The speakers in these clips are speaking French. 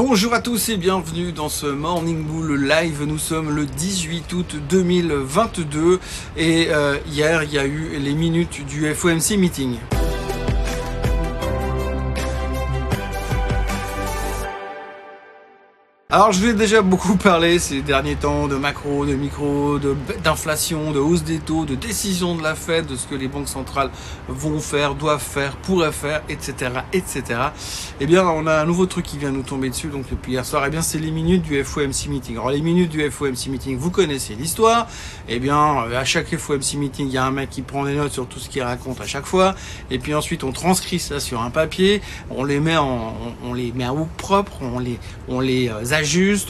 Bonjour à tous et bienvenue dans ce Morning Bull Live. Nous sommes le 18 août 2022 et euh, hier il y a eu les minutes du FOMC meeting. Alors je vais déjà beaucoup parler ces derniers temps de macro, de micro, d'inflation, de, hausse des taux, de décision de la Fed, de ce que les banques centrales vont faire, doivent faire, pourraient faire, etc., etc. Eh bien, on a un nouveau truc qui vient nous tomber dessus donc depuis hier soir. Eh bien, c'est les minutes du FOMC meeting. Alors les minutes du FOMC meeting, vous connaissez l'histoire. Eh bien, à chaque FOMC meeting, il y a un mec qui prend des notes sur tout ce qu'il raconte à chaque fois. Et puis ensuite, on transcrit ça sur un papier, on les met en, on, les met à bout propre, on les, on les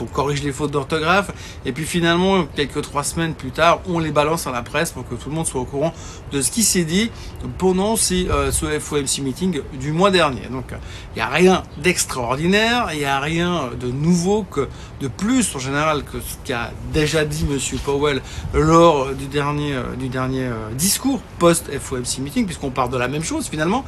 on corrige les fautes d'orthographe, et puis finalement, quelques trois semaines plus tard, on les balance à la presse pour que tout le monde soit au courant de ce qui s'est dit pendant euh, ce FOMC meeting du mois dernier. Donc, il n'y a rien d'extraordinaire, il n'y a rien de nouveau que de plus en général que ce qu'a déjà dit Monsieur Powell lors du dernier, euh, du dernier euh, discours post FOMC meeting, puisqu'on parle de la même chose finalement.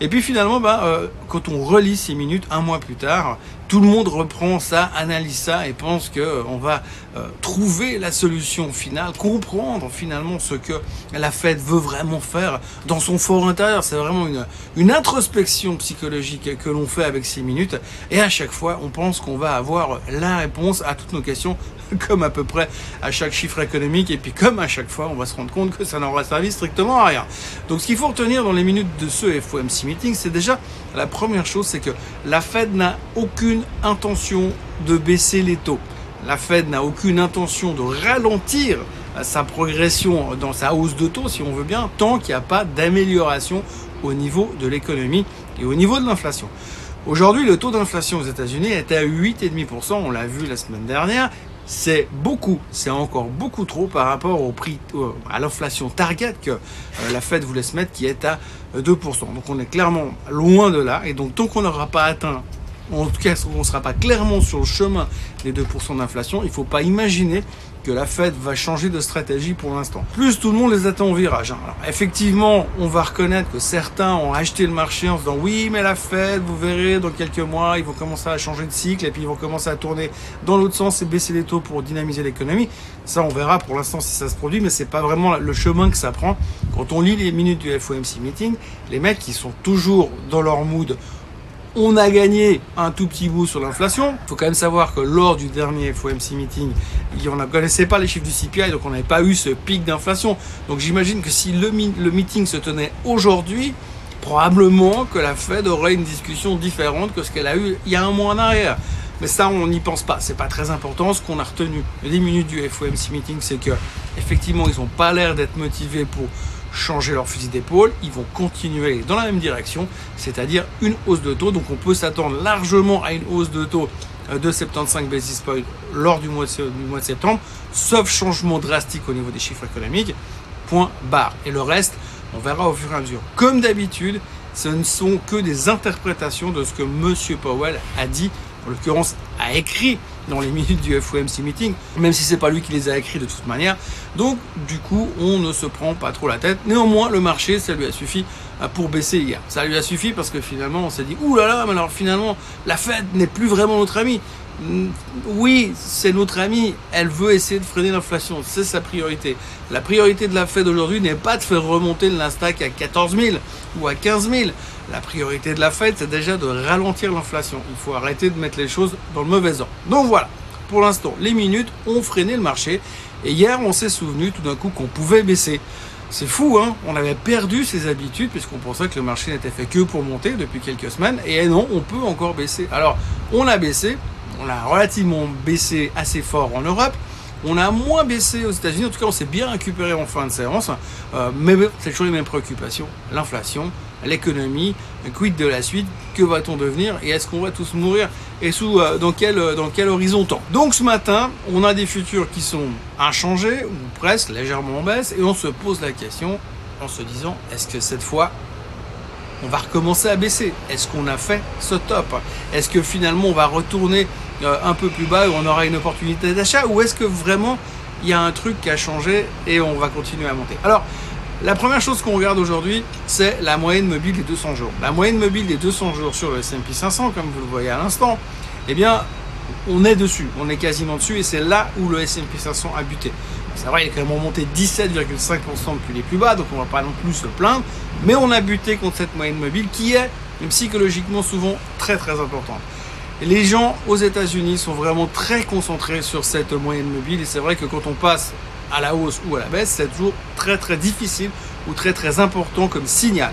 Et puis finalement, bah, euh, quand on relit ces minutes un mois plus tard, tout le monde reprend ça, analyse ça et pense que euh, on va euh, trouver la solution finale, comprendre finalement ce que la Fed veut vraiment faire dans son fort intérieur. C'est vraiment une, une introspection psychologique que l'on fait avec ces minutes. Et à chaque fois, on pense qu'on va avoir la réponse à toutes nos questions, comme à peu près à chaque chiffre économique. Et puis comme à chaque fois, on va se rendre compte que ça n'aura servi strictement à rien. Donc ce qu'il faut retenir dans les minutes de ce FOMC c'est déjà la première chose, c'est que la Fed n'a aucune intention de baisser les taux. La Fed n'a aucune intention de ralentir sa progression dans sa hausse de taux, si on veut bien, tant qu'il n'y a pas d'amélioration au niveau de l'économie et au niveau de l'inflation. Aujourd'hui, le taux d'inflation aux États-Unis est à 8,5%, on l'a vu la semaine dernière, c'est beaucoup, c'est encore beaucoup trop par rapport au prix, à l'inflation target que euh, la Fed voulait se mettre qui est à 2%. Donc on est clairement loin de là et donc tant qu'on n'aura pas atteint en tout cas, on ne sera pas clairement sur le chemin des 2% d'inflation, il ne faut pas imaginer que la Fed va changer de stratégie pour l'instant. Plus tout le monde les attend au virage. Hein. Effectivement, on va reconnaître que certains ont acheté le marché en se disant oui, mais la Fed, vous verrez, dans quelques mois, ils vont commencer à changer de cycle et puis ils vont commencer à tourner dans l'autre sens et baisser les taux pour dynamiser l'économie. Ça, on verra pour l'instant si ça se produit, mais c'est pas vraiment le chemin que ça prend. Quand on lit les minutes du FOMC meeting, les mecs qui sont toujours dans leur mood on a gagné un tout petit bout sur l'inflation. Il faut quand même savoir que lors du dernier FOMC meeting, on ne connaissait pas les chiffres du CPI, donc on n'avait pas eu ce pic d'inflation. Donc j'imagine que si le, meeting se tenait aujourd'hui, probablement que la Fed aurait une discussion différente que ce qu'elle a eu il y a un mois en arrière. Mais ça, on n'y pense pas. C'est pas très important. Ce qu'on a retenu les minutes du FOMC meeting, c'est que effectivement, ils n'ont pas l'air d'être motivés pour changer leur fusil d'épaule, ils vont continuer dans la même direction, c'est-à-dire une hausse de taux. Donc on peut s'attendre largement à une hausse de taux euh, de 75 basis points lors du mois, de, septembre, sauf changement drastique au niveau des chiffres économiques. Point barre. Et le reste, on verra au fur et à mesure. Comme d'habitude, ce ne sont que des interprétations de ce que M. Powell a dit, en l'occurrence a écrit dans les minutes du FOMC meeting, même si c'est pas lui qui les a écrits de toute manière. Donc, du coup, on ne se prend pas trop la tête. Néanmoins, le marché, ça lui a suffi euh, pour baisser hier. Ça lui a suffi parce que finalement, on s'est dit, ouh là là, mais alors finalement, la Fed n'est plus vraiment notre ami. Oui, c'est notre ami. Elle veut essayer de freiner l'inflation. C'est sa priorité. La priorité de la Fed aujourd'hui n'est pas de faire remonter le Nasdaq à 14 000 ou à 15 000. La priorité de la Fed, c'est déjà de ralentir l'inflation. Il faut arrêter de mettre les choses dans le mauvais ordre. Donc voilà. Pour l'instant, les minutes ont freiné le marché. Et hier, on s'est souvenu tout d'un coup qu'on pouvait baisser. C'est fou, hein On avait perdu ses habitudes puisqu'on pensait que le marché n'était fait que pour monter depuis quelques semaines. Et non, on peut encore baisser. Alors, on a baissé, on a relativement baissé assez fort en Europe. On a moins baissé aux États-Unis. En tout cas, on s'est bien récupéré en fin de séance. Euh, mais c'est toujours les mêmes préoccupations. L'inflation, l'économie, quid de la suite, que va-t-on devenir et est-ce qu'on va tous mourir et sous euh, dans quel euh, dans quel horizon temps. Donc ce matin, on a des futurs qui sont inchangés ou presque légèrement en baisse et on se pose la question en se disant est-ce que cette fois on va recommencer à baisser? Est-ce qu'on a fait ce top? Est-ce que finalement on va retourner euh, un peu plus bas et on aura une opportunité d'achat ou est-ce que vraiment il y a un truc qui a changé et on va continuer à monter? Alors la première chose qu'on regarde aujourd'hui, c'est la moyenne mobile des 200 jours. La moyenne mobile des 200 jours sur le S&P 500, comme vous le voyez à l'instant, eh bien, on est dessus, on est quasiment dessus, et c'est là où le S&P 500 a buté. C'est vrai, il est quand même remonté 17,5% depuis les plus bas, donc on va pas non plus se plaindre, mais on a buté contre cette moyenne mobile qui est psychologiquement souvent très très importante. les gens aux États-Unis sont vraiment très concentrés sur cette moyenne mobile, et c'est vrai que quand on passe à la hausse ou à la baisse, c'est toujours très très difficile ou très très important comme signal.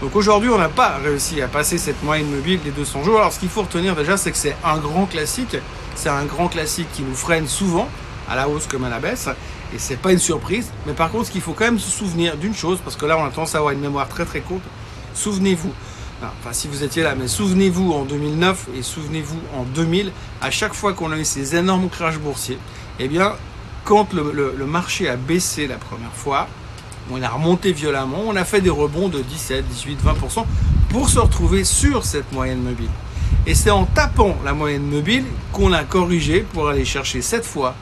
Donc aujourd'hui, on n'a pas réussi à passer cette moyenne mobile des 200 jours. Alors ce qu'il faut retenir déjà, c'est que c'est un grand classique. C'est un grand classique qui nous freine souvent, à la hausse comme à la baisse. Et c'est pas une surprise. Mais par contre, ce qu'il faut quand même se souvenir d'une chose, parce que là, on a tendance à avoir une mémoire très très courte. Souvenez-vous, enfin si vous étiez là, mais souvenez-vous en 2009 et souvenez-vous en 2000, à chaque fois qu'on a eu ces énormes crashs boursiers, eh bien, quand le marché a baissé la première fois, on a remonté violemment, on a fait des rebonds de 17, 18, 20% pour se retrouver sur cette moyenne mobile. Et c'est en tapant la moyenne mobile qu'on a corrigé pour aller chercher cette fois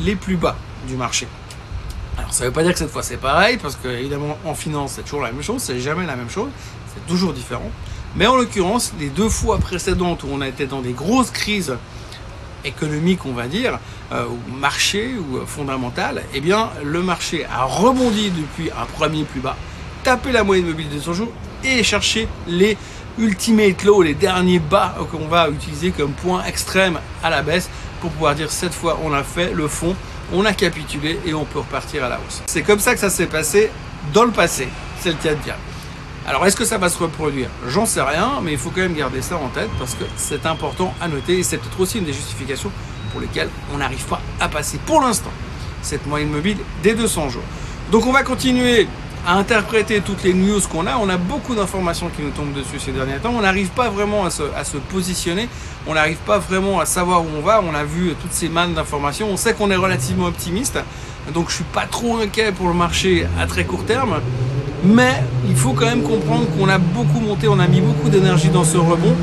les plus bas du marché. Alors ça ne veut pas dire que cette fois c'est pareil, parce que évidemment en finance c'est toujours la même chose, c'est jamais la même chose, c'est toujours différent. Mais en l'occurrence, les deux fois précédentes où on a été dans des grosses crises économique, on va dire, euh, ou marché ou euh, fondamental, eh bien, le marché a rebondi depuis un premier plus bas, tapé la moyenne mobile de 200 jours et cherché les ultimate low, les derniers bas qu'on va utiliser comme point extrême à la baisse pour pouvoir dire cette fois on a fait le fond, on a capitulé et on peut repartir à la hausse. C'est comme ça que ça s'est passé dans le passé, c'est le cas de dire. Alors est-ce que ça va se reproduire J'en sais rien, mais il faut quand même garder ça en tête parce que c'est important à noter et c'est peut-être aussi une des justifications pour lesquelles on n'arrive pas à passer pour l'instant cette moyenne mobile des 200 jours. Donc on va continuer à interpréter toutes les news qu'on a. On a beaucoup d'informations qui nous tombent dessus ces derniers temps. On n'arrive pas vraiment à se, positionner. On n'arrive pas vraiment à savoir où on va. On a vu toutes ces mannes d'informations. On sait qu'on est relativement optimiste. Donc je suis pas trop inquiet pour le marché à très court terme. Mais il faut quand même comprendre qu'on a beaucoup monté, on a mis beaucoup d'énergie dans ce rebond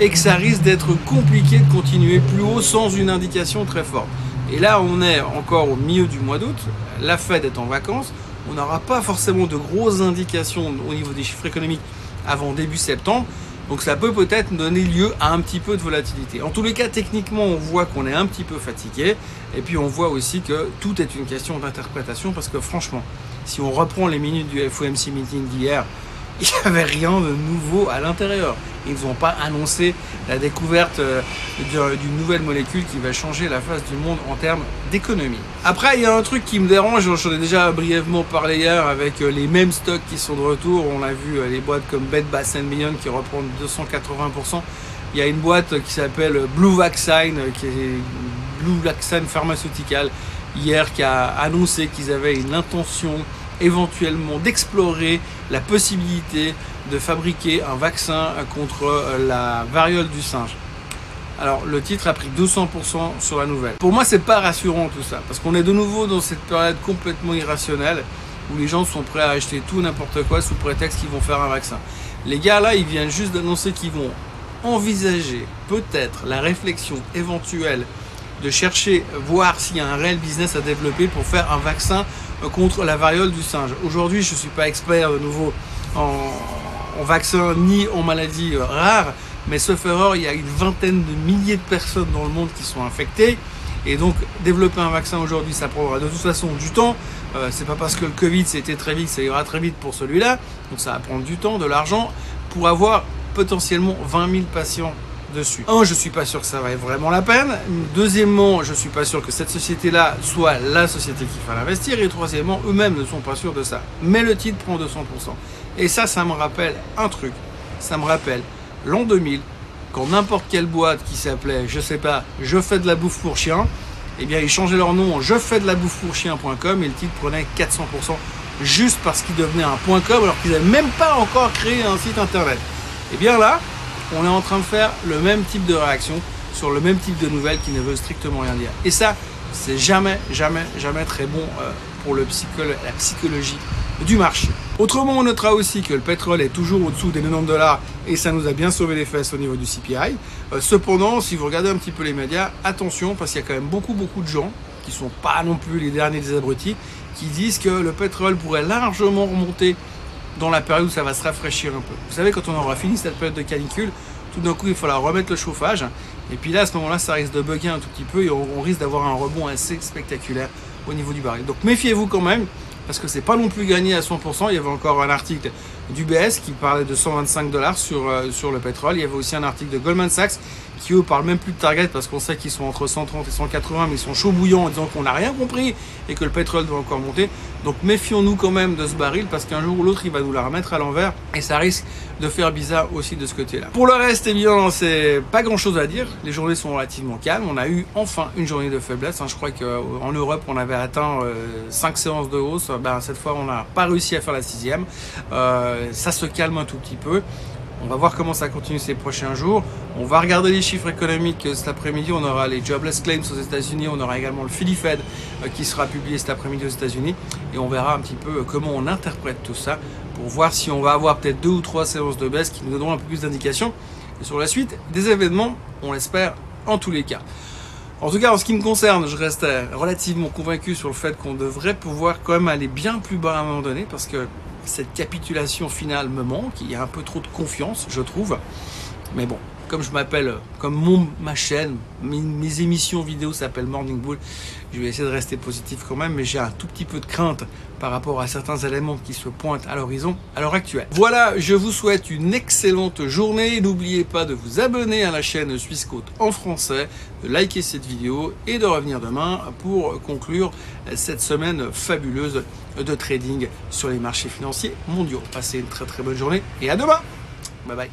et que ça risque d'être compliqué de continuer plus haut sans une indication très forte. Et là, on est encore au milieu du mois d'août, la Fed est en vacances, on n'aura pas forcément de grosses indications au niveau des chiffres économiques avant début septembre. Donc ça peut peut-être donner lieu à un petit peu de volatilité. En tous les cas, techniquement, on voit qu'on est un petit peu fatigué. Et puis on voit aussi que tout est une question d'interprétation parce que franchement, si on reprend les minutes du FOMC meeting d'hier, il n'y avait rien de nouveau à l'intérieur. Ils n'ont pas annoncé la découverte euh, d'une nouvelle molécule qui va changer la face du monde en termes d'économie. Après, il y a un truc qui me dérange, j'en ai déjà brièvement parlé hier avec euh, les mêmes stocks qui sont de retour. On a vu euh, les boîtes comme Bed Bath Beyond qui reprennent 280%. Il y a une boîte qui s'appelle Blue Vaccine, qui est Blue Vaccine Pharmaceutical, hier qui a annoncé qu'ils avaient une intention éventuellement d'explorer la possibilité de fabriquer un vaccin contre euh, la variole du singe. Alors le titre a pris 200% sur la nouvelle. Pour moi c'est pas rassurant tout ça, parce qu'on est de nouveau dans cette période complètement irrationnelle où les gens sont prêts à acheter tout n'importe quoi sous prétexte qu'ils vont faire un vaccin. Les gars là ils viennent juste d'annoncer qu'ils vont envisager peut-être la réflexion éventuelle de chercher, voir s'il y a un réel business à développer pour faire un vaccin euh, contre la variole du singe. Aujourd'hui, je ne suis pas expert de nouveau en, vaccin ni en maladies euh, rares, mais sauf erreur, il y a une vingtaine de milliers de personnes dans le monde qui sont infectées. Et donc, développer un vaccin aujourd'hui, ça prendra de toute façon du temps. Euh, c'est pas parce que le Covid c'était très vite, ça ira très vite pour celui-là. Donc, ça va prendre du temps, de l'argent pour avoir potentiellement 20 000 patients dessus. Un, je suis pas sûr que ça va être vraiment la peine. Deuxièmement, je suis pas sûr que cette société-là soit la société qui va l'investir. Et troisièmement, eux-mêmes ne sont pas sûrs de ça. Mais le titre prend 200%. Et ça, ça me rappelle un truc. Ça me rappelle l'an 2000, quand n'importe quelle boîte qui s'appelait, je sais pas, je fais de la bouffe pour chien, eh bien, ils changeaient leur nom en je fais de la bouffe pour et le titre prenait 400% juste parce qu'il devenait un .com alors qu'ils n'avaient même pas encore créé un site internet. Et eh bien là, on est en train de faire le même type de réaction sur le même type de nouvelles qui ne veut strictement rien dire. Et ça, c'est jamais, jamais, jamais très bon euh, pour le la psychologie du marché. Autrement, on notera aussi que le pétrole est toujours au-dessous des 90 dollars et ça nous a bien sauvé les fesses au niveau du CPI. Euh, cependant, si vous regardez un petit peu les médias, attention parce qu'il y a quand même beaucoup, beaucoup de gens qui sont pas non plus les derniers des abrutis qui disent que le pétrole pourrait largement remonter dans la période où ça va se rafraîchir un peu. Vous savez, quand on aura fini cette période de canicule, tout d'un coup il falloir remettre le chauffage. Et puis là, à ce moment-là, ça risque de bugger un tout petit peu et on, risque d'avoir un rebond assez spectaculaire au niveau du baril. Donc méfiez-vous quand même, parce que c'est pas non plus gagné à 100%. Il y avait encore un article du BS qui parlait de 125 dollars sur, euh, sur le pétrole. Il y avait aussi un article de Goldman Sachs qui eux parlent même plus de target parce qu'on sait qu'ils sont entre 130 et 180, mais ils sont chauds bouillants en disant qu'on n'a rien compris et que le pétrole doit encore monter. Donc méfions-nous quand même de ce baril parce qu'un jour ou l'autre il va nous la remettre à l'envers et ça risque de faire bizarre aussi de ce côté-là. Pour le reste, eh bien, c'est pas grand-chose à dire. Les journées sont relativement calmes. On a eu enfin une journée de faiblesse. Hein. Je crois qu'en Europe, on avait atteint 5 euh, séances de hausse. Ben, cette fois, on n'a pas réussi à faire la sixième. Euh, ça se calme un tout petit peu. On va voir comment ça continue ces prochains jours. On va regarder les chiffres économiques cet après-midi. On aura les jobless claims aux États-Unis. On aura également le Philly Fed euh, qui sera publié cet après-midi aux États-Unis. Et on verra un petit peu comment on interprète tout ça pour voir si on va avoir peut-être deux ou trois séances de baisse qui nous donneront un peu plus d'indications. Sur la suite des événements, on l'espère en tous les cas. En tout cas, en ce qui me concerne, je reste relativement convaincu sur le fait qu'on devrait pouvoir quand même aller bien plus bas à un moment donné parce que cette capitulation finale me manque. Il y a un peu trop de confiance, je trouve. Mais bon, comme je m'appelle, comme mon, ma chaîne, mes, émissions vidéo s'appellent Morning Bull, je vais essayer de rester positif quand même, mais j'ai un tout petit peu de crainte par rapport à certains éléments qui se pointent à l'horizon à l'heure actuelle. Voilà, je vous souhaite une excellente journée. N'oubliez pas de vous abonner à la chaîne Suisse en français, de liker cette vidéo et de revenir demain pour conclure cette semaine fabuleuse de trading sur les marchés financiers mondiaux. Passez une très très bonne journée et à demain. Bye bye.